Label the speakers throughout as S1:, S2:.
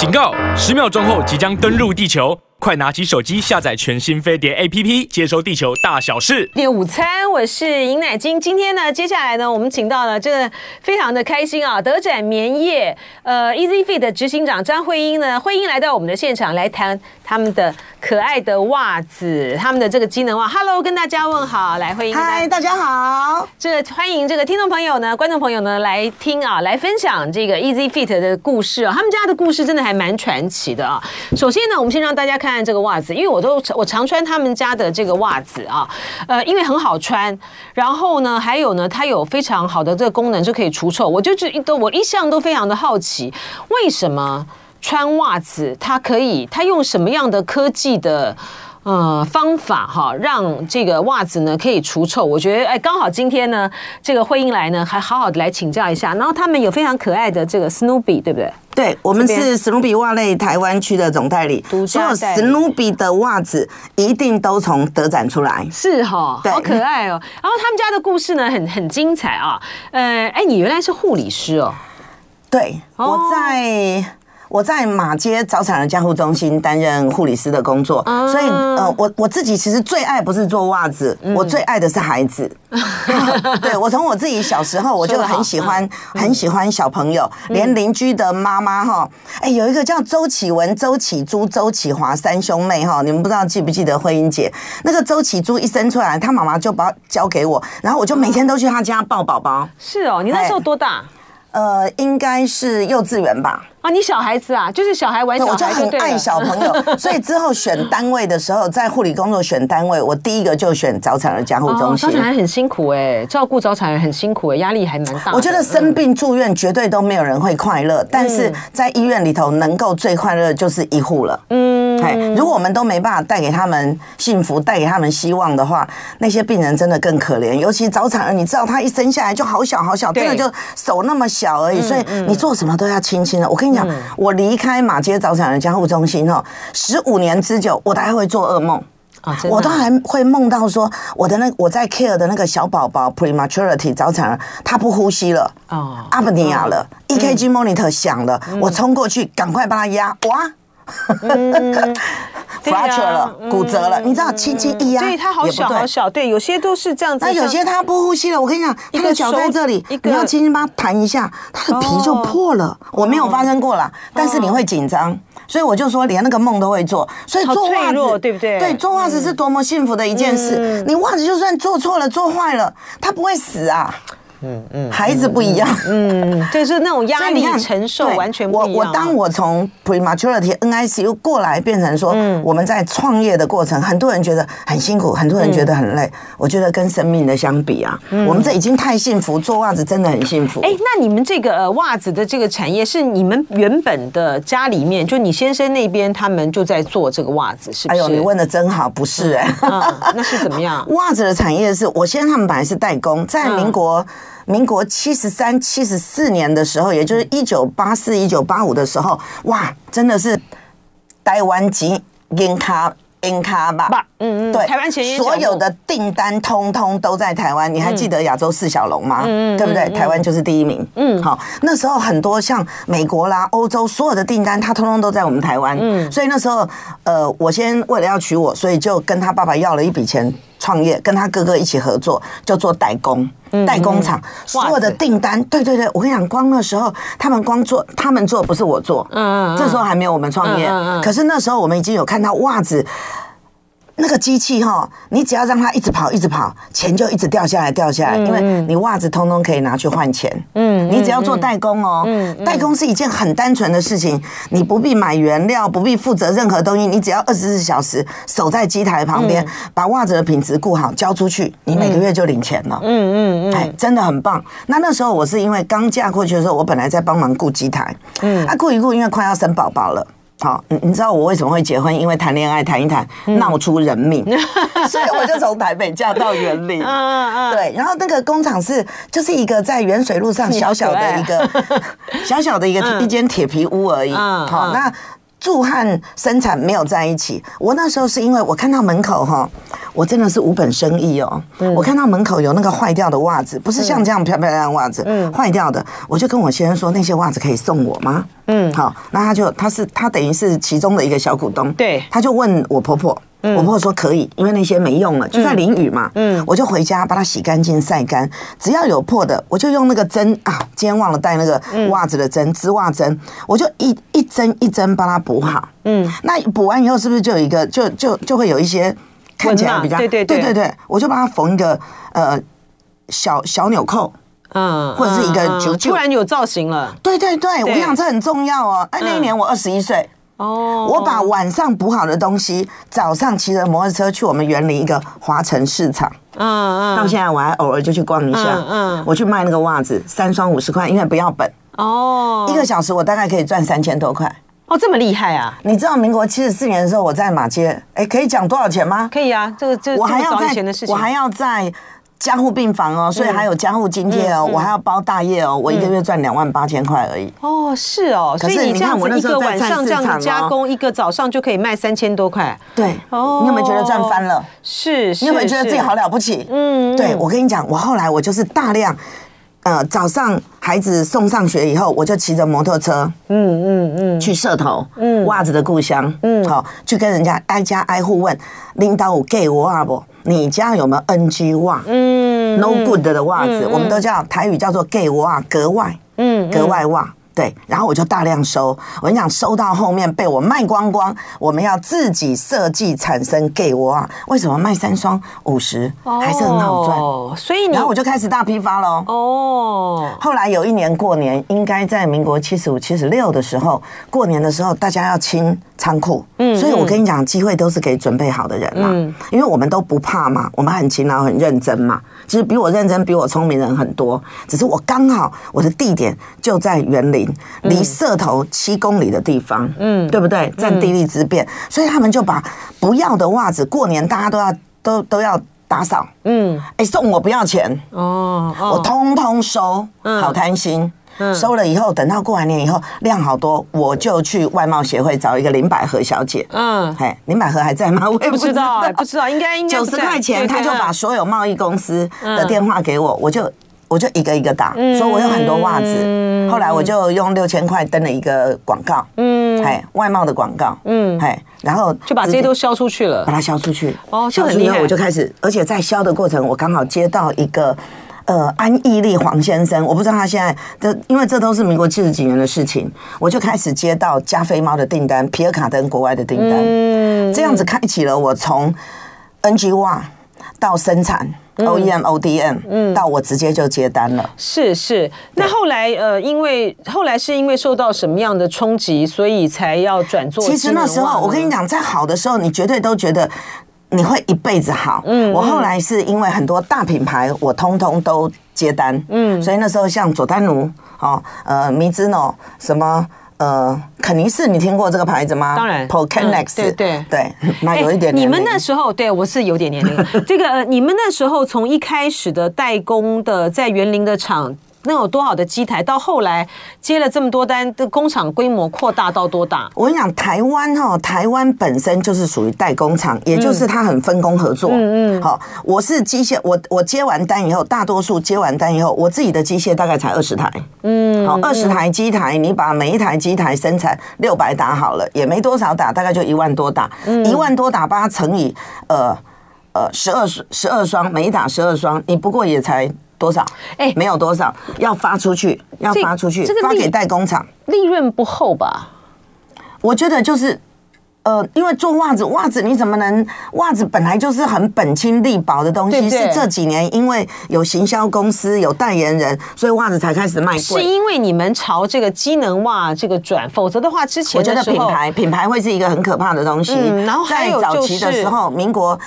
S1: 警告！十秒钟后即将登陆地球。快拿起手机下载全新飞碟 APP，接收地球大小事。
S2: 点午餐，我是尹乃菁。今天呢，接下来呢，我们请到了这个非常的开心啊，德展棉业呃 Easy Fit 的执行长张慧英呢，慧英来到我们的现场来谈他们的可爱的袜子，他们的这个机能袜。Hello，跟大家问好，来慧英。
S3: 嗨，大家好。
S2: 这个欢迎这个听众朋友呢，观众朋友呢来听啊，来分享这个 Easy Fit 的故事啊，他们家的故事真的还蛮传奇的啊。首先呢，我们先让大家看。看这个袜子，因为我都我常穿他们家的这个袜子啊，呃，因为很好穿，然后呢，还有呢，它有非常好的这个功能，就可以除臭。我就是都我一向都非常的好奇，为什么穿袜子它可以，它用什么样的科技的？呃，方法哈，让这个袜子呢可以除臭。我觉得，哎，刚好今天呢，这个慧英来呢，还好好的来请教一下。然后他们有非常可爱的这个 Snoopy，对不对？
S3: 对，我们是 Snoopy 袜类台湾区的总代理，所有 Snoopy 的袜子一定都从德展出来。
S2: 是哈，好可爱哦。然后他们家的故事呢，很很精彩啊。呃，哎，你原来是护理师哦？
S3: 对，我在。我在马街早产儿加护中心担任护理师的工作，所以呃，我我自己其实最爱不是做袜子，我最爱的是孩子。对，我从我自己小时候我就很喜欢很喜欢小朋友，连邻居的妈妈哈，哎，有一个叫周启文、周启珠、周启华三兄妹哈，你们不知道记不记得慧英姐？那个周启珠一生出来，他妈妈就把交给我，然后我就每天都去他家抱宝宝。
S2: 是哦，你那时候多大？
S3: 呃，应该是幼稚园吧。
S2: 啊，你小孩子啊，就是小孩玩小孩，我就很爱小朋友，所以之后选单位的时候，在护理工作选单位，我第一个就选早产儿加护中心。早产儿很辛苦哎，照顾早产儿很辛苦哎，压力还蛮大。
S3: 我觉得生病住院绝对都没有人会快乐，但是在医院里头能够最快乐就是医护了。嗯，如果我们都没办法带给他们幸福，带给他们希望的话，那些病人真的更可怜。尤其早产儿，你知道他一生下来就好小好小，真的就手那么小而已，所以你做什么都要轻轻的。我跟你讲，我离开马街早产儿加护中心哦，十五年之久，我都还会做噩梦。啊，我都还会梦到说我的那我在 care 的那个小宝宝 prematurity 早产儿，他不呼吸了哦，阿布尼亚了，EKG monitor 响了，我冲过去赶快帮他压，哇 fracture 了，骨折了，你知道，轻轻一压，
S2: 对它好小好小，对，有些都是这样子，
S3: 那有些它不呼吸了，我跟你讲，它的脚在这里，你要轻轻帮他弹一下，它的皮就破了。我没有发生过啦，但是你会紧张，所以我就说连那个梦都会做，所以做袜子对不对？对，做袜子是多么幸福的一件事。你袜子就算做错了、做坏了，它不会死啊。嗯嗯，孩子不一样，
S2: 嗯，就是那种压力承受完全不一样。
S3: 我我当我从 prematurity NICU 过来，变成说我们在创业的过程，很多人觉得很辛苦，很多人觉得很累。我觉得跟生命的相比啊，我们这已经太幸福，做袜子真的很幸福。
S2: 哎，那你们这个呃袜子的这个产业是你们原本的家里面，就你先生那边他们就在做这个袜子，是不是？
S3: 哎呦，你问的真好，不是哎，
S2: 那是怎么样？
S3: 袜子的产业是我先生他们本来是代工，在民国。民国七十三、七十四年的时候，也就是一九八四、一九八五的时候，哇，真的是台湾籍银卡银卡吧？嗯嗯，对，台湾前所有的订单通通都在台湾。你还记得亚洲四小龙吗？嗯，对不对？台湾就是第一名。嗯，好，那时候很多像美国啦、欧洲所有的订单，它通通都在我们台湾。嗯，所以那时候，呃，我先为了要娶我，所以就跟他爸爸要了一笔钱。创业跟他哥哥一起合作，就做代工，代工厂所有的订单，对对对，我跟你讲，光那时候他们光做，他们做不是我做，嗯嗯，这时候还没有我们创业，可是那时候我们已经有看到袜子。那个机器哈，你只要让它一直跑，一直跑，钱就一直掉下来，掉下来，因为你袜子通通可以拿去换钱。嗯，你只要做代工哦，代工是一件很单纯的事情，你不必买原料，不必负责任何东西，你只要二十四小时守在机台旁边，把袜子的品质顾好，交出去，你每个月就领钱了。嗯嗯嗯，哎，真的很棒。那那时候我是因为刚嫁过去的时候，我本来在帮忙顾机台，嗯，啊顾一顾，因为快要生宝宝了。好，你你知道我为什么会结婚？因为谈恋爱谈一谈闹出人命，所以我就从台北嫁到园林。对，然后那个工厂是就是一个在原水路上小小的一个 小小的一个一间铁皮屋而已。好，那住和生产没有在一起。我那时候是因为我看到门口哈，我真的是无本生意哦。我看到门口有那个坏掉的袜子，不是像这样漂漂亮亮的袜子，嗯坏掉的，我就跟我先生说，那些袜子可以送我吗？嗯，好，那他就他是他等于是其中的一个小股东，
S2: 对，他
S3: 就问我婆婆。我婆婆说可以，因为那些没用了，就在淋雨嘛。嗯，我就回家把它洗干净、晒干，只要有破的，我就用那个针啊，今天忘了带那个袜子的针，织袜针，我就一一针一针帮它补好。嗯，那补完以后是不是就有一个，就就就会有一些看起来比较
S2: 对对对
S3: 对对，我就帮它缝一个呃小小纽扣，嗯，或者是一个就
S2: 突然有造型了。
S3: 对对对，我想这很重要哦。哎，那一年我二十一岁。哦，我把晚上补好的东西，早上骑着摩托车去我们园林一个华城市场。嗯嗯，到现在我还偶尔就去逛一下。嗯，我去卖那个袜子，三双五十块，因为不要本。哦，一个小时我大概可以赚三千多块。
S2: 哦，这么厉害啊！
S3: 你知道民国七十四年的时候，我在马街，哎，可以讲多少钱吗？
S2: 可以啊，这个这我还要在，
S3: 我还要在。加护病房哦，所以还有加护津贴哦，我还要包大夜哦，我一个月赚两万八千块而已。
S2: 哦，是哦，可是你这样子一个晚上这样加工，一个早上就可以卖三千多块。
S3: 对，哦，你有没有觉得赚翻了？
S2: 是，
S3: 你有没有觉得自己好了不起？嗯，对，我跟你讲，我后来我就是大量，呃，早上孩子送上学以后，我就骑着摩托车，嗯嗯嗯，去社头，嗯，袜子的故乡，嗯，好，去跟人家挨家挨户问，领导有给我啊不？你家有没有 NG 袜？嗯，No good 的袜子，我们都叫台语叫做 gay 袜，格外，嗯，格外袜。对，然后我就大量收。我跟你讲，收到后面被我卖光光。我们要自己设计产生 gay 袜，为什么卖三双五十还是很好赚？
S2: 所以，
S3: 然后我就开始大批发喽。哦，后来有一年过年，应该在民国七十五、七十六的时候，过年的时候大家要清仓库。嗯，所以我跟你讲，机会都是给准备好的人嘛。嗯，因为我们都不怕嘛，我们很勤劳、很认真嘛。其实比我认真、比我聪明的人很多，只是我刚好我的地点就在园林，离社头七公里的地方，嗯，对不对？占地利之便，所以他们就把不要的袜子，过年大家都要都都要打扫，嗯，哎，送我不要钱哦，我通通收，好贪心。收了以后，等到过完年以后量好多，我就去外贸协会找一个林百合小姐。嗯，哎，林百合还在吗？我也不知道，
S2: 不知道，应该应该九十块钱，
S3: 他就把所有贸易公司的电话给我，我就我就一个一个打，说我有很多袜子。后来我就用六千块登了一个广告，嗯，哎，外贸的广告，嗯，哎，然后
S2: 就把这些都销出去了，
S3: 把它销出去。哦，销出去以后我就开始，而且在销的过程，我刚好接到一个。呃，安义利黄先生，我不知道他现在这，因为这都是民国七十几年的事情，我就开始接到加菲猫的订单，皮尔卡登国外的订单，嗯，这样子开启了我从 NG 袜到生产 OEM ODM，嗯，到我直接就接单了。
S2: 是是，那后来呃，因为后来是因为受到什么样的冲击，所以才要转做。
S3: 其实那时候我跟你讲，在好的时候，你绝对都觉得。你会一辈子好。嗯，我后来是因为很多大品牌，我通通都接单。嗯，所以那时候像佐丹奴，哦，呃，Mizuno，什么，呃，肯尼斯，你听过这个牌子吗？
S2: 当然
S3: ，Pocanex，对对对，那有一点。
S2: 你们那时候，对我是有点年龄。这个，你们那时候从一开始的代工的，在园林的厂。能有多少的机台？到后来接了这么多单，的工厂规模扩大到多大？
S3: 我跟你讲，台湾哈，台湾本身就是属于代工厂，也就是它很分工合作。嗯嗯。好，我是机械，我我接完单以后，大多数接完单以后，我自己的机械大概才二十台。嗯。好，二十台机台，你把每一台机台生产六百打好了，也没多少打，大概就一万多打。嗯。一万多打，把它乘以呃呃十二十二双，每一打十二双，你不过也才。多少？哎，没有多少，要发出去，要发出去，发给代工厂，
S2: 利润不厚吧？
S3: 我觉得就是，呃，因为做袜子，袜子你怎么能？袜子本来就是很本轻利薄的东西，是这几年因为有行销公司、有代言人，所以袜子才开始卖贵。
S2: 是因为你们朝这个机能袜这个转，否则的话，之前
S3: 我觉得品牌品牌会是一个很可怕的东西。然后在早期的时候，民国。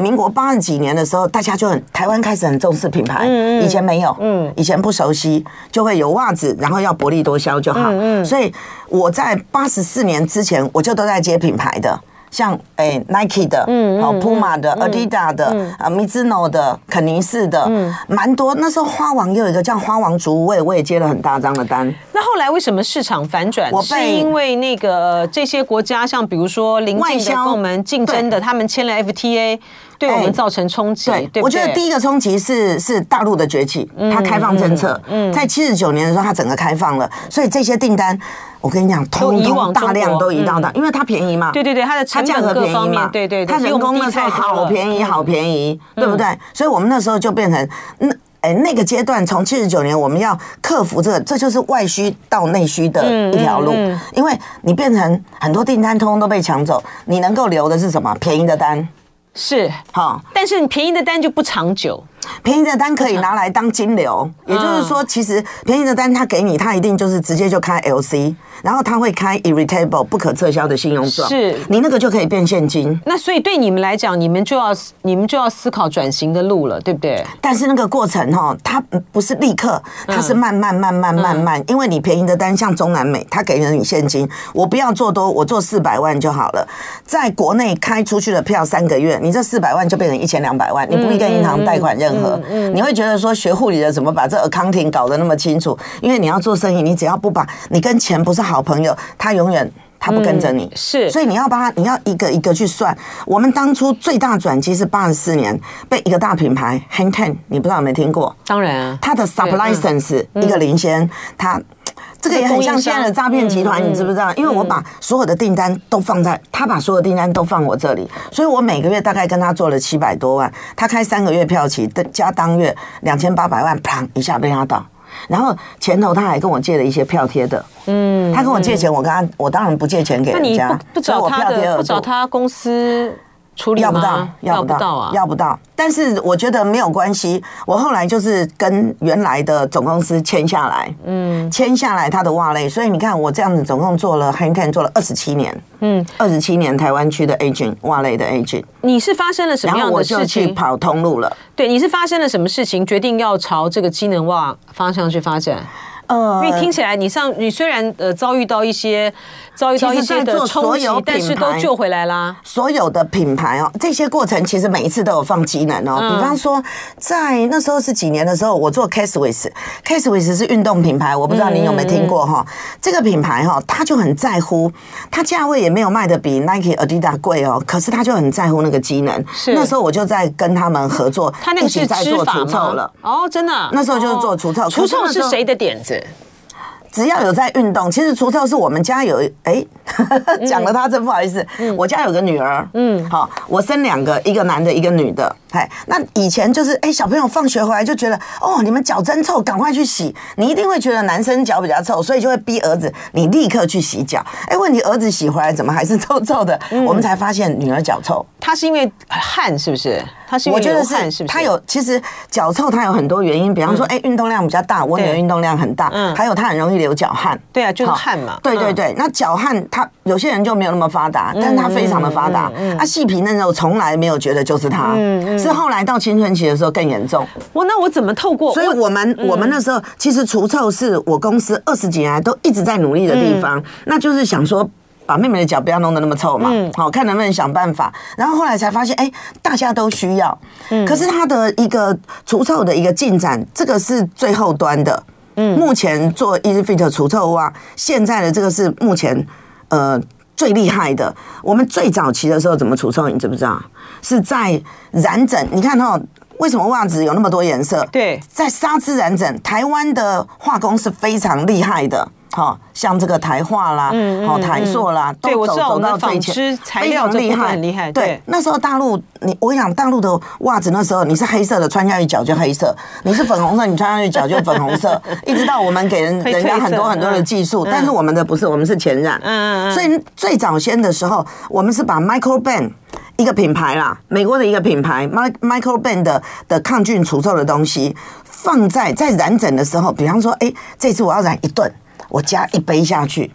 S3: 民国八十几年的时候，大家就很台湾开始很重视品牌，以前没有，以前不熟悉，就会有袜子，然后要薄利多销就好。所以我在八十四年之前，我就都在接品牌的，像诶 Nike 的，嗯，好 Puma 的，Adidas 的，啊 Mizuno 的，肯尼斯的，嗯蛮多。那时候花王又有一个叫花王竹，我也我也接了很大张的单。
S2: 那后来为什么市场反转？
S3: 我
S2: 是因为那个这些国家，像比如说邻近的跟我们竞争的，他们签了 FTA，对我们造成冲击。对，对，
S3: 我觉得第一个冲击是是大陆的崛起，它开放政策，在七十九年的时候，它整个开放了，所以这些订单，我跟你讲，通通大量都移到的，因为它便宜嘛。
S2: 对对对，它的它价格便宜嘛。对对，
S3: 它人工那时候好便宜，好便宜，对不对？所以我们那时候就变成那。哎，那个阶段从七十九年，我们要克服这个，这就是外需到内需的一条路。因为你变成很多订单通通都被抢走，你能够留的是什么？便宜的单
S2: 是。好，但是你便宜的单就不长久。
S3: 便宜的单可以拿来当金流，也就是说，其实便宜的单他给你，他一定就是直接就开 LC，然后他会开 irretable 不可撤销的信用状，是你那个就可以变现金。
S2: 那所以对你们来讲，你们就要你们就要思考转型的路了，对不对？
S3: 但是那个过程哈，它不是立刻，它是慢慢慢慢慢慢，因为你便宜的单像中南美，他给了你现金，我不要做多，我做四百万就好了。在国内开出去的票三个月，你这四百万就变成一千两百万，你不必跟银行贷款任何。嗯，你会觉得说学护理的怎么把这 accounting 搞得那么清楚？因为你要做生意，你只要不把你跟钱不是好朋友，他永远他不跟着你。是，所以你要把他，你要一个一个去算。我们当初最大转机是八十四年被一个大品牌 Hang Ten，你不知道有没有听过？
S2: 当然啊，
S3: 他的 sub license 一个领先他。这个也很像现在的诈骗集团，你知不知道？因为我把所有的订单都放在他把所有订单都放我这里，所以我每个月大概跟他做了七百多万。他开三个月票期，加当月两千八百万，砰一下被他倒。然后前头他还跟我借了一些票贴的，嗯，他跟我借钱，我跟他我当然不借钱给人家，
S2: 不找他的，不找他公司。
S3: 要不到，要不到，要不到啊！要不到。但是我觉得没有关系。我后来就是跟原来的总公司签下来，嗯，签下来他的袜类。所以你看，我这样子总共做了 Ten 做了二十七年，嗯，二十七年台湾区的 agent 袜类的 agent。
S2: 你是发生了什么样的事情？
S3: 我就去跑通路了。
S2: 对，你是发生了什么事情，决定要朝这个机能袜方向去发展？呃，因为听起来你上你虽然呃遭遇到一些遭遇到一些的冲击，但是都救回来啦。
S3: 所有的品牌哦，这些过程其实每一次都有放机能哦。比方说，在那时候是几年的时候，我做 Caswiss，Caswiss 是运动品牌，我不知道你有没有听过哈。这个品牌哈，他就很在乎，它价位也没有卖的比 Nike、Adidas 贵哦，可是他就很在乎那个机能。是那时候我就在跟他们合作，
S2: 他那个是在做除臭了哦，真的。
S3: 那时候就是做除臭，
S2: 除臭是谁的点子？
S3: 只要有在运动，其实除臭是我们家有哎，讲了他真不好意思，嗯、我家有个女儿，嗯，好，我生两个，一个男的，一个女的，哎，那以前就是哎，小朋友放学回来就觉得哦，你们脚真臭，赶快去洗，你一定会觉得男生脚比较臭，所以就会逼儿子你立刻去洗脚，哎，问题儿子洗回来怎么还是 臭臭的？嗯、我们才发现女儿脚臭，
S2: 她是因为汗是不是？他是
S3: 我觉得是，他有其实脚臭，她有很多原因，比方说，哎，运动量比较大，我女儿运动量很大，嗯，还有她很容易流脚汗，
S2: 对啊，就是汗嘛，
S3: 对对对，那脚汗，他有些人就没有那么发达，但是他非常的发达，啊，细皮嫩肉从来没有觉得就是他，是后来到青春期的时候更严重。
S2: 我那我怎么透过？
S3: 所以我们我们那时候其实除臭是我公司二十几年来都一直在努力的地方，那就是想说。把妹妹的脚不要弄得那么臭嘛，好，看能不能想办法。然后后来才发现，哎，大家都需要。嗯可是它的一个除臭的一个进展，这个是最后端的。嗯，目前做 EasyFit 除臭袜，现在的这个是目前呃最厉害的。我们最早期的时候怎么除臭，你知不知道？是在染整。你看哦，为什么袜子有那么多颜色？
S2: 对，
S3: 在纱织染整，台湾的化工是非常厉害的。好，像这个台化啦，好台塑啦，都走走到最前，非常厉害，很厉害。对，那时候大陆，你我跟你讲，大陆的袜子那时候你是黑色的，穿下去脚就黑色；你是粉红色，你穿上去脚就粉红色。一直到我们给人人家很多很多的技术，但是我们的不是，我们是前染。嗯嗯。所以最早先的时候，我们是把 Microban 一个品牌啦，美国的一个品牌，Microban 的的抗菌除臭的东西，放在在染整的时候，比方说，哎，这次我要染一顿。我加一杯下去，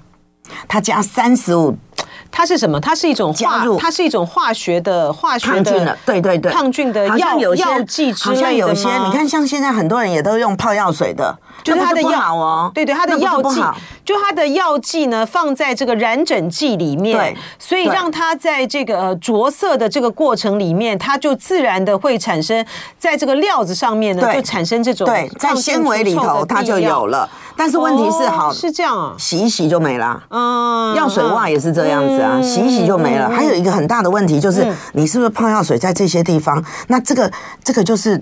S3: 它加三十五，
S2: 它是什么？它是一种加入，它是一种化学的化学的，
S3: 对对对，
S2: 抗菌的药药剂之类的？
S3: 好像有些，你看，像现在很多人也都用泡药水的，
S2: 就是它的
S3: 药哦
S2: 对对，它的
S3: 药剂，
S2: 就它的药剂呢放在这个染整剂里面
S3: 对，
S2: 所以让它在这个呃着色的这个过程里面，它就自然的会产生在这个料子上面呢，
S3: 对
S2: 就产生这种
S3: 对，在
S2: 纤维里
S3: 头它就有了。但是问题是，
S2: 哦
S3: 好，
S2: 是这样啊，
S3: 洗一洗就没了。
S2: 嗯，
S3: 药水袜也是这样子啊，洗一洗就没了。还有一个很大的问题就是，你是不是泡药水在这些地方？那这个这个就是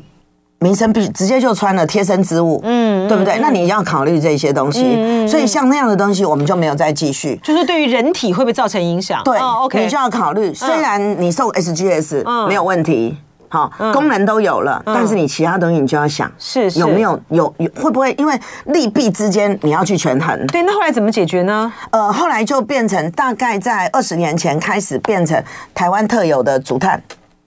S3: 民生必直接就穿了贴身之物，嗯，对不对？那你要考虑这些东西。所以像那样的东西，我们就没有再继续。
S2: 就是对于人体会不会造成影响？
S3: 对
S2: 哦，OK，
S3: 你就要考虑。虽然你送 SGS 没有问题。好，功能都有了，但是你其他东西你就要想，
S2: 是
S3: 有没有有有会不会因为利弊之间你要去权衡？
S2: 对，那后来怎么解决呢？
S3: 呃，后来就变成大概在二十年前开始变成台湾特有的竹炭。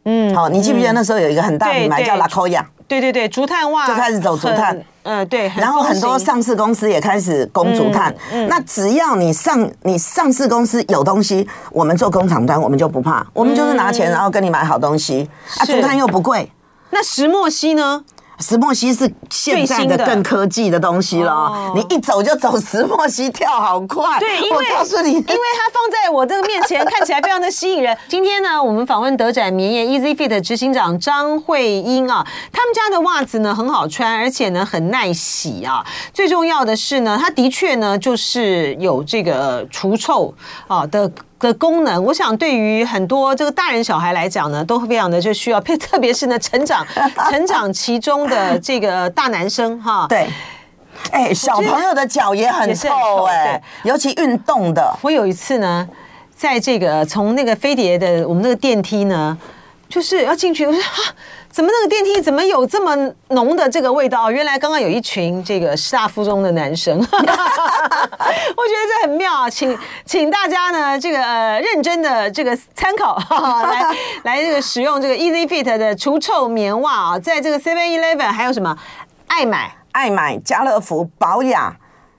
S3: 嗯，好，你记不记得那时候有一个很大品牌叫拉科亚？
S2: 对对对，竹炭袜
S3: 就开始走竹炭。
S2: 呃，对，
S3: 然后很多上市公司也开始供竹炭。那只要你上你上市公司有东西，我们做工厂端，我们就不怕，我们就是拿钱然后跟你买好东西。啊，竹炭又不贵。
S2: 那石墨烯呢？
S3: 石墨烯是现在的更科技的东西了，
S2: 哦、
S3: 你一走就走石墨烯，跳好快。
S2: 对，因为
S3: 我告诉你，因为
S2: 它放在我这个面前，看起来非常的吸引人。今天呢，我们访问德展棉业 Easy Fit 执行长张慧英啊，他们家的袜子呢很好穿，而且呢很耐洗啊。最重要的是呢，它的确呢就是有这个除臭啊的。的功能，我想对于很多这个大人小孩来讲呢，都非常的就需要，特别是呢成长成长其中的这个大男生哈。
S3: 对，哎、欸，小朋友的脚也很臭哎、欸，尤其运动的。
S2: 我有一次呢，在这个从那个飞碟的我们那个电梯呢，就是要进去，我说啊。怎么那个电梯怎么有这么浓的这个味道？原来刚刚有一群这个师大附中的男生，我觉得这很妙啊！请请大家呢这个呃认真的这个参考，来来这个使用这个 Easy Fit 的除臭棉袜啊，在这个 Seven Eleven 还有什么爱买
S3: 爱买家乐福、宝雅、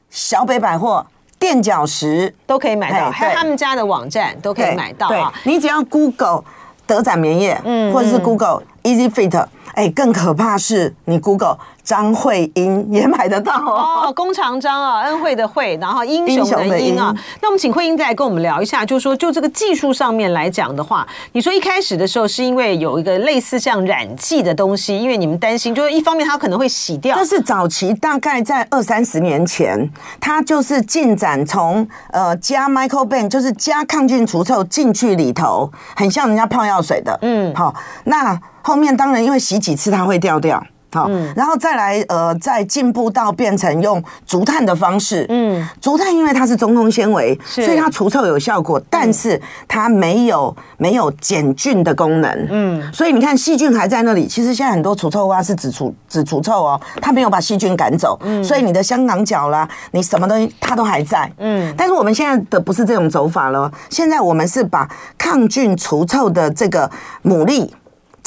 S3: 小北百货、垫脚石
S2: 都可以买到，还有他们家的网站都可以买到啊！
S3: 你只要 Google 德展棉业，嗯，或者是 Google。Easy Fit，哎，更可怕是你 Google 张慧英也买得到哦。
S2: 弓长张啊，恩惠的惠，然后英雄的英啊。那我们请慧英再来跟我们聊一下，就是说就这个技术上面来讲的话，你说一开始的时候是因为有一个类似像染剂的东西，因为你们担心，就是一方面它可能会洗掉。
S3: 这是早期大概在二三十年前，它就是进展从呃加 Michael b a n 就是加抗菌除臭进去里头，很像人家泡药水的。嗯，好，那。后面当然因为洗几次它会掉掉，好，然后再来呃再进步到变成用竹炭的方式，嗯，竹炭因为它是中空纤维，所以它除臭有效果，但是它没有没有减菌的功能，嗯，所以你看细菌还在那里。其实现在很多除臭袜是只除只除臭哦，它没有把细菌赶走，嗯，所以你的香港脚啦，你什么东西它都还在，嗯，但是我们现在的不是这种走法了，现在我们是把抗菌除臭的这个牡蛎。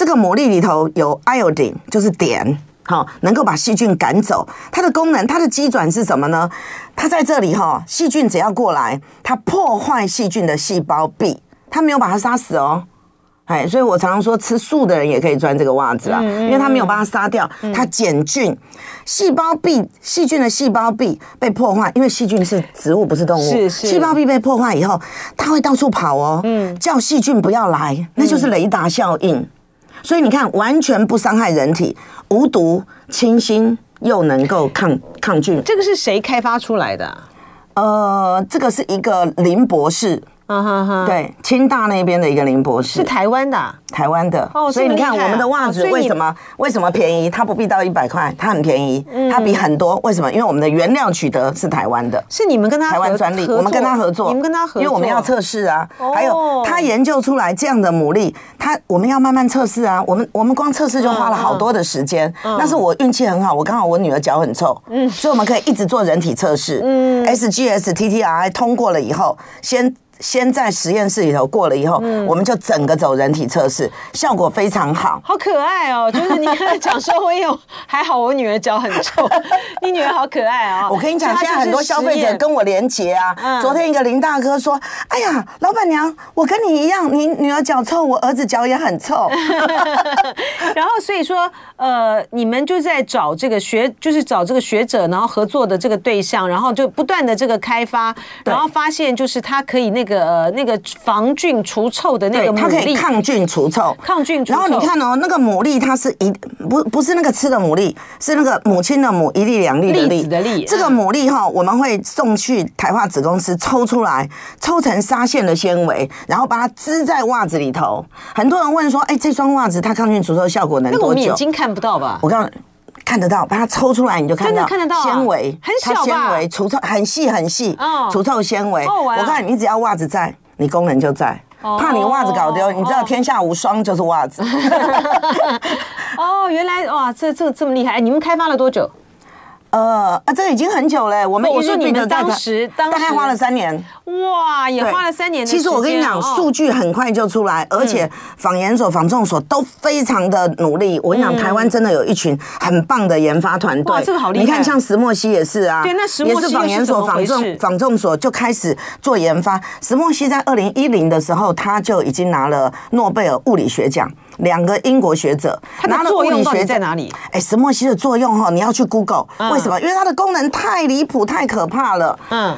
S3: 这个牡蛎里头有 iodine，就是碘，好，能够把细菌赶走。它的功能，它的机转是什么呢？它在这里哈，细菌只要过来，它破坏细菌的细胞壁，它没有把它杀死哦。哎，所以我常常说，吃素的人也可以穿这个袜子啊，因为它没有把它杀掉，它减菌，细胞壁细菌的细胞壁被破坏，因为细菌是植物，不是动物。是是。细胞壁被破坏以后，它会到处跑哦，嗯，叫细菌不要来，那就是雷达效应。所以你看，完全不伤害人体，无毒、清新，又能够抗抗菌。
S2: 这个是谁开发出来的？
S3: 呃，这个是一个林博士。嗯哼哼，对，清大那边的一个林博士，
S2: 是台湾的，啊，
S3: 台湾的。哦，所以你看我们的袜子为什么为什么便宜？它不必到一百块，它很便宜，它比很多。为什么？因为我们的原料取得是台湾的，
S2: 是你们跟他
S3: 台湾专利，我们跟他合作，
S2: 你们跟他合作，
S3: 因为我们要测试啊。还有他研究出来这样的牡蛎，他我们要慢慢测试啊。我们我们光测试就花了好多的时间。但是我运气很好，我刚好我女儿脚很臭，嗯，所以我们可以一直做人体测试。嗯，SGS TTRI 通过了以后，先。先在实验室里头过了以后，我们就整个走人体测试，效果非常好。
S2: 好可爱哦！就是你讲说我有，还好我女儿脚很臭，你女儿好可爱啊！
S3: 我跟你讲，现在很多消费者跟我连结啊。昨天一个林大哥说：“哎呀，老板娘，我跟你一样，你女儿脚臭，我儿子脚也很臭。”
S2: 然后所以说，呃，你们就在找这个学，就是找这个学者，然后合作的这个对象，然后就不断的这个开发，然后发现就是它可以那个呃那个防菌除臭的那个，
S3: 它可以抗菌除臭，
S2: 抗菌除臭。
S3: 然后你看哦，那个牡蛎它是一不不是那个吃的牡蛎，是那个母亲的母一粒两粒的粒
S2: 的粒。
S3: 这个牡蛎哈，我们会送去台化子公司抽出来，抽成纱线的纤维，然后把它织在袜子里头。很多人问说，哎，这双袜子它抗菌除臭效果能多久？那我们
S2: 眼睛看不到吧？
S3: 我告诉你。看得到，把它抽出来你就看到，
S2: 看得到
S3: 纤维，
S2: 很小吧？
S3: 纤维除臭很细很细，除臭纤维。我看你只要袜子在，你功能就在。怕你袜子搞丢，你知道天下无双就是袜子。
S2: 哦，原来哇，这这这么厉害！你们开发了多久？
S3: 呃啊，这已经很久了。我们
S2: 我说你们当时
S3: 大概花了三年，
S2: 哇，也花了三年。
S3: 其实我跟你讲，数据很快就出来，而且仿研所、仿重所都非常的努力。我跟你讲，台湾真的有一群很棒的研发团队。
S2: 哇，这个好厉害！
S3: 你看，像石墨烯也是啊，
S2: 对，那石墨烯
S3: 也是仿研所、仿重、仿重所就开始做研发。石墨烯在二零一零的时候，他就已经拿了诺贝尔物理学奖。两个英国学者，
S2: 它的作用到底在哪里？
S3: 哎，石墨烯的作用哈，你要去 Google，为什么？因为它的功能太离谱、太可怕了。嗯，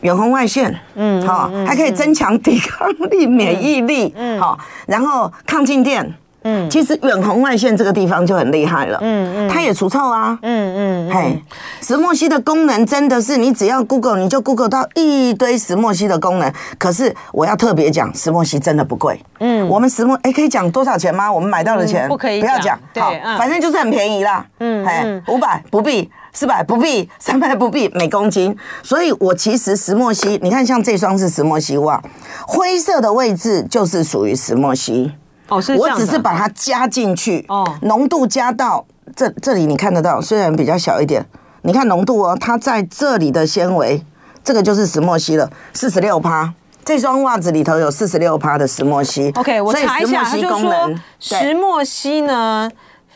S3: 远红外线，嗯，好，还可以增强抵抗力、免疫力，嗯，好，然后抗静电。嗯，其实远红外线这个地方就很厉害了。嗯嗯，它也除臭啊。嗯嗯，嘿，石墨烯的功能真的是你只要 Google 你就 Google 到一堆石墨烯的功能。可是我要特别讲，石墨烯真的不贵。嗯，我们石墨哎，可以讲多少钱吗？我们买到的钱
S2: 不可以，
S3: 不要讲。好，反正就是很便宜啦。嗯，哎，五百不必，四百不必，三百不必每公斤。所以我其实石墨烯，你看像这双是石墨烯袜，灰色的位置就是属于石墨烯。
S2: 哦，是
S3: 我只是把它加进去，哦，浓度加到这这里，你看得到，虽然比较小一点，你看浓度哦，它在这里的纤维，这个就是石墨烯了，四十六趴，这双袜子里头有四十六趴的石墨烯。
S2: OK，我查一下，它就说石墨烯呢。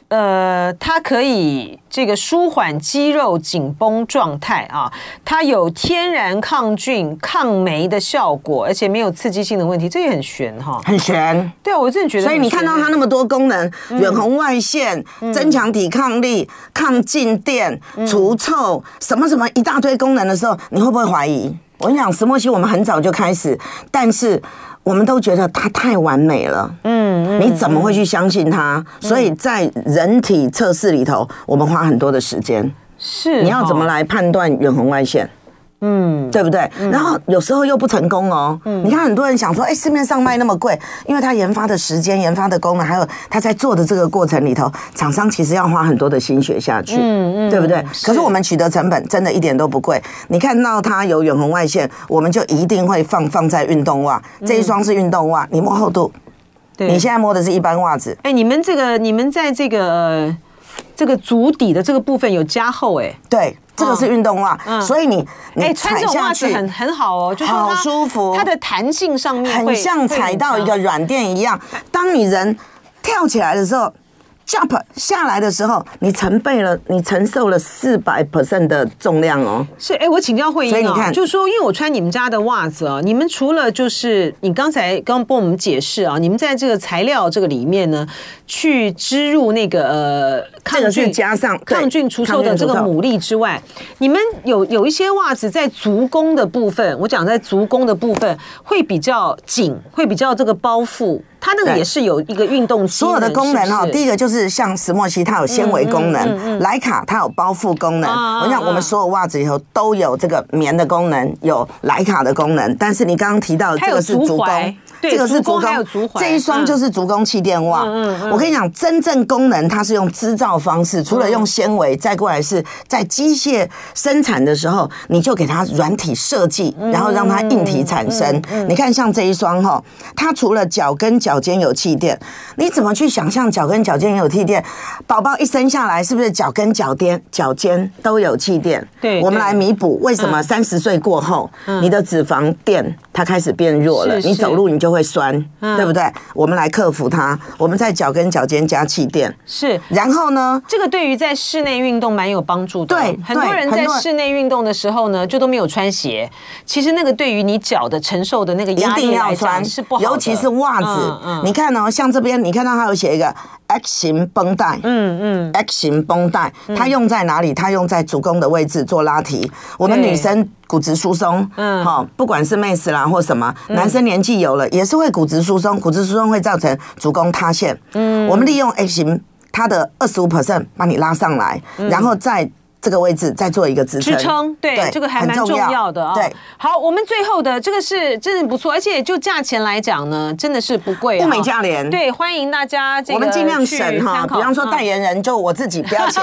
S2: 呃，它可以这个舒缓肌肉紧绷状态啊，它有天然抗菌、抗霉的效果，而且没有刺激性的问题，这也很玄哈，
S3: 很玄。
S2: 对啊，我真的觉得。
S3: 所以你看到它那么多功能，远红外线、增强抵抗力、抗静电、除臭，什么什么一大堆功能的时候，你会不会怀疑？我跟你讲，石墨烯我们很早就开始，但是。我们都觉得它太完美了，嗯，你怎么会去相信它？所以在人体测试里头，我们花很多的时间。
S2: 是，
S3: 你要怎么来判断远红外线？嗯，对不对？然后有时候又不成功哦。嗯，你看很多人想说，哎，市面上卖那么贵，因为它研发的时间、研发的功能，还有它在做的这个过程里头，厂商其实要花很多的心血下去，嗯嗯，对不对？可是我们取得成本真的一点都不贵。你看到它有远红外线，我们就一定会放放在运动袜。这一双是运动袜，你摸厚度，对，你现在摸的是一般袜子。
S2: 哎，你们这个，你们在这个这个足底的这个部分有加厚，哎，
S3: 对。这个是运动袜，嗯、所以你你
S2: 踩下去很很好哦，就是
S3: 好舒服，
S2: 它的弹性上面
S3: 很像踩到一个软垫一样。当你人跳起来的时候。Jump 下来的时候，你承背了，你承受了四百 percent 的重量哦。
S2: 是，哎，我请教慧英啊，
S3: 所以你看，
S2: 就是说，因为我穿你们家的袜子啊，你们除了就是你刚才刚帮我们解释啊，你们在这个材料这个里面呢，去植入那个呃抗菌
S3: 加上
S2: 抗菌除臭的这个牡蛎之外，你们有有一些袜子在足弓的部分，我讲在足弓的部分会比较紧，会比较这个包覆。它那个也是有一个运动，所有的功能哈。
S3: 第一个就是像石墨烯，它有纤维功能；莱卡它有包覆功能。我想我们所有袜子里头都有这个棉的功能，有莱卡的功能。但是你刚刚提到这个是足弓，这个是足弓，这一双就是足弓气垫袜。嗯我跟你讲，真正功能它是用织造方式，除了用纤维，再过来是在机械生产的时候，你就给它软体设计，然后让它硬体产生。你看像这一双哈，它除了脚跟脚脚尖有气垫。你怎么去想象脚跟脚尖有气垫？宝宝一生下来是不是脚跟脚尖脚尖都有气垫？
S2: 对，
S3: 我们来弥补为什么三十岁过后，你的脂肪垫它开始变弱了，你走路你就会酸，对不对？我们来克服它，我们在脚跟脚尖加气垫。
S2: 是，
S3: 然后呢，
S2: 这个对于在室内运动蛮有帮助的。
S3: 对，
S2: 很多人在室内运动的时候呢，就都没有穿鞋。其实那个对于你脚的承受的那个压力要穿是不好，
S3: 尤其是袜子。你看哦，像这边你看到它有写一个 X 型绷带，嗯嗯，X 型绷带，它用在哪里？它用在足弓的位置做拉提。我们女生骨质疏松，嗯，好，不管是妹子啦或什么，男生年纪有了也是会骨质疏松，骨质疏松会造成足弓塌陷。嗯，我们利用 X 型。它的二十五 percent 把你拉上来，然后再。这个位置再做一个支撑，支撑
S2: 对，对这个还蛮重要。的啊。对，好，我们最后的这个是真的不错，而且就价钱来讲呢，真的是不贵。
S3: 物美价廉，
S2: 对，欢迎大家这个
S3: 我们尽量省哈，比方说代言人就我自己不要钱，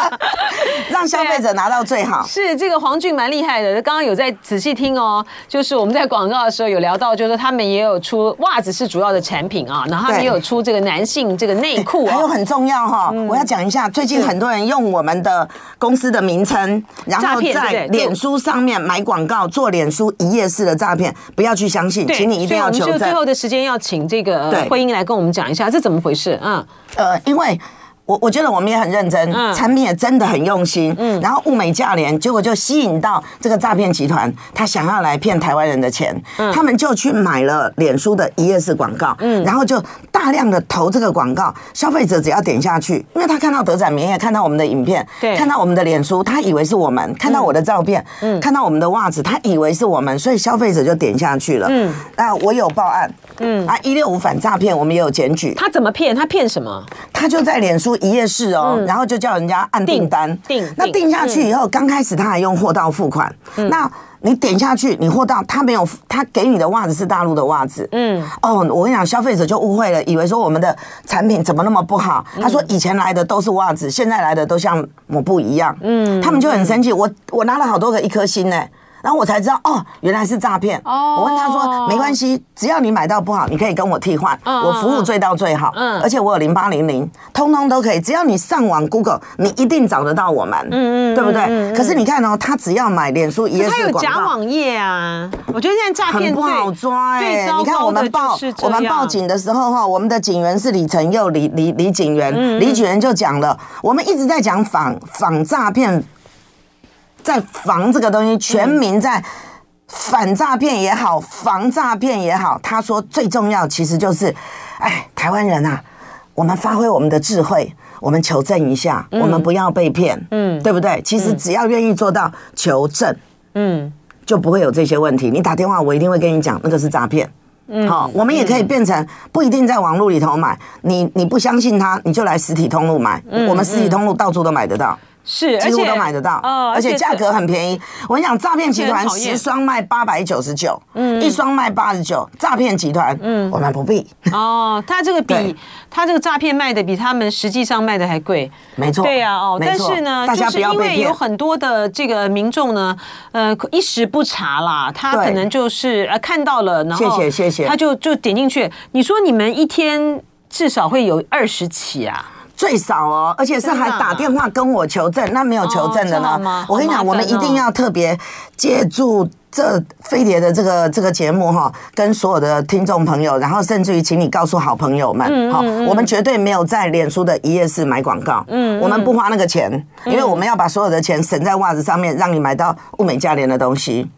S3: 让消费者拿到最好。
S2: 是这个黄俊蛮厉害的，刚刚有在仔细听哦，就是我们在广告的时候有聊到，就是他们也有出袜子是主要的产品啊，然后他们也有出这个男性这个内裤，
S3: 还有很重要哈，我要讲一下，最近很多人用我们的。公司的名称，然后在脸书上面买广告，做脸书一页式的诈骗，不要去相信，请你一定要求证。
S2: 就最后的时间要请这个慧英来跟我们讲一下，这怎么回事？啊，
S3: 呃，因为。我我觉得我们也很认真，产品也真的很用心，嗯，然后物美价廉，结果就吸引到这个诈骗集团，他想要来骗台湾人的钱，嗯，他们就去买了脸书的一页式广告，嗯，然后就大量的投这个广告，消费者只要点下去，因为他看到德展棉业，看到我们的影片，对，看到我们的脸书，他以为是我们，看到我的照片，嗯，看到我们的袜子，他以为是我们，所以消费者就点下去了，嗯，那我有报案，嗯，啊，一六五反诈骗，我们也有检举，
S2: 他怎么骗？他骗什么？
S3: 他就在脸书。一页式哦，然后就叫人家按订单，订那订。下去以后，刚开始他还用货到付款，那你点下去，你货到他没有，他给你的袜子是大陆的袜子，嗯，哦，我跟你讲，消费者就误会了，以为说我们的产品怎么那么不好？他说以前来的都是袜子，现在来的都像抹布一样，嗯，他们就很生气，我我拿了好多个一颗星呢。然后我才知道哦，原来是诈骗。哦，我问他说没关系，只要你买到不好，你可以跟我替换，我服务最到最好。嗯，而且我有零八零零，通通都可以。只要你上网 Google，你一定找得到我们。嗯嗯，对不对？可是你看哦，他只要买脸书一页有
S2: 假网页啊。我觉得现在诈骗
S3: 很不好抓哎。你看我们报我们报警的时候哈，我们的警员是李成佑李李李警员，李警员就讲了，我们一直在讲仿仿诈骗。在防这个东西，全民在反诈骗也好，防诈骗也好。他说最重要其实就是，哎，台湾人啊，我们发挥我们的智慧，我们求证一下，我们不要被骗，嗯，对不对？其实只要愿意做到求证，嗯，就不会有这些问题。你打电话，我一定会跟你讲，那个是诈骗。嗯，好，我们也可以变成不一定在网络里头买，你你不相信他，你就来实体通路买，我们实体通路到处都买得到。是，几乎都买得到，而且价格很便宜。我跟你讲，诈骗集团十双卖八百九十九，嗯，一双卖八十九。诈骗集团，嗯，我们不必。
S2: 哦，他这个比他这个诈骗卖的比他们实际上卖的还贵，
S3: 没错。
S2: 对呀，哦，但是呢，就是因为有很多的这个民众呢，呃，一时不察啦，他可能就是呃看到了，然后谢谢谢谢，他就就点进去。你说你们一天至少会有二十起啊？
S3: 最少哦，而且是还打电话跟我求证，那没有求证的呢？我跟你讲，我们一定要特别借助这飞碟的这个这个节目哈，跟所有的听众朋友，然后甚至于请你告诉好朋友们，好，我们绝对没有在脸书的一页式买广告，嗯，我们不花那个钱，因为我们要把所有的钱省在袜子上面，让你买到物美价廉的东西。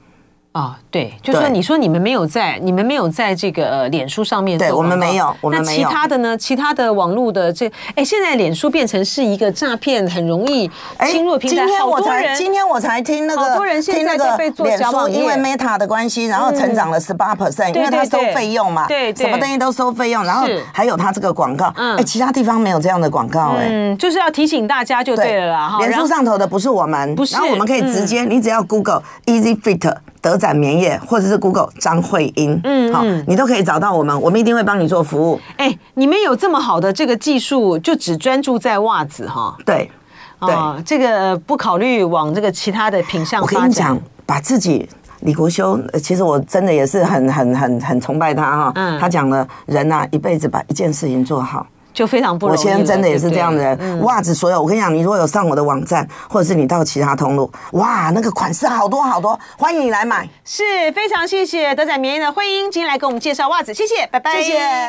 S2: 啊、哦，对，就是说，你说你们没有在，你们没有在这个呃脸书上面做，
S3: 对，我们没有，我们没有。
S2: 那其他的呢？其他的网络的这，哎，现在脸书变成是一个诈骗很容易侵入平台。今
S3: 天我才今天我才听那个，
S2: 好多人现在在被做假网页，
S3: 因为 Meta 的关系，然后成长了十八 percent，因为它收费用嘛，对，什么东西都收费用，然后还有它这个广告，哎，其他地方没有这样的广告，哎，
S2: 嗯，就是要提醒大家就对了啦。
S3: 脸书上头的不是我们，不是，然后我们可以直接，你只要 Google Easy Fit。德展棉业，或者是 Google 张慧英，嗯，好，你都可以找到我们，我们一定会帮你做服务。
S2: 哎，你们有这么好的这个技术，就只专注在袜子哈？
S3: 对，对，
S2: 这个不考虑往这个其他的品相发展。
S3: 我跟你讲，把自己李国修，其实我真的也是很很很很崇拜他哈。嗯，他讲了，人呐、啊，一辈子把一件事情做好，
S2: 就非常不容易。
S3: 我现在真的也是这样的人。袜子所有，我跟你讲，你如果有上我的网站，或者是你到其他通路，哇，那个款式好多好多，欢迎你来买。
S2: 是非常谢谢德仔棉的慧英今天来给我们介绍袜子，谢谢，拜拜，谢谢。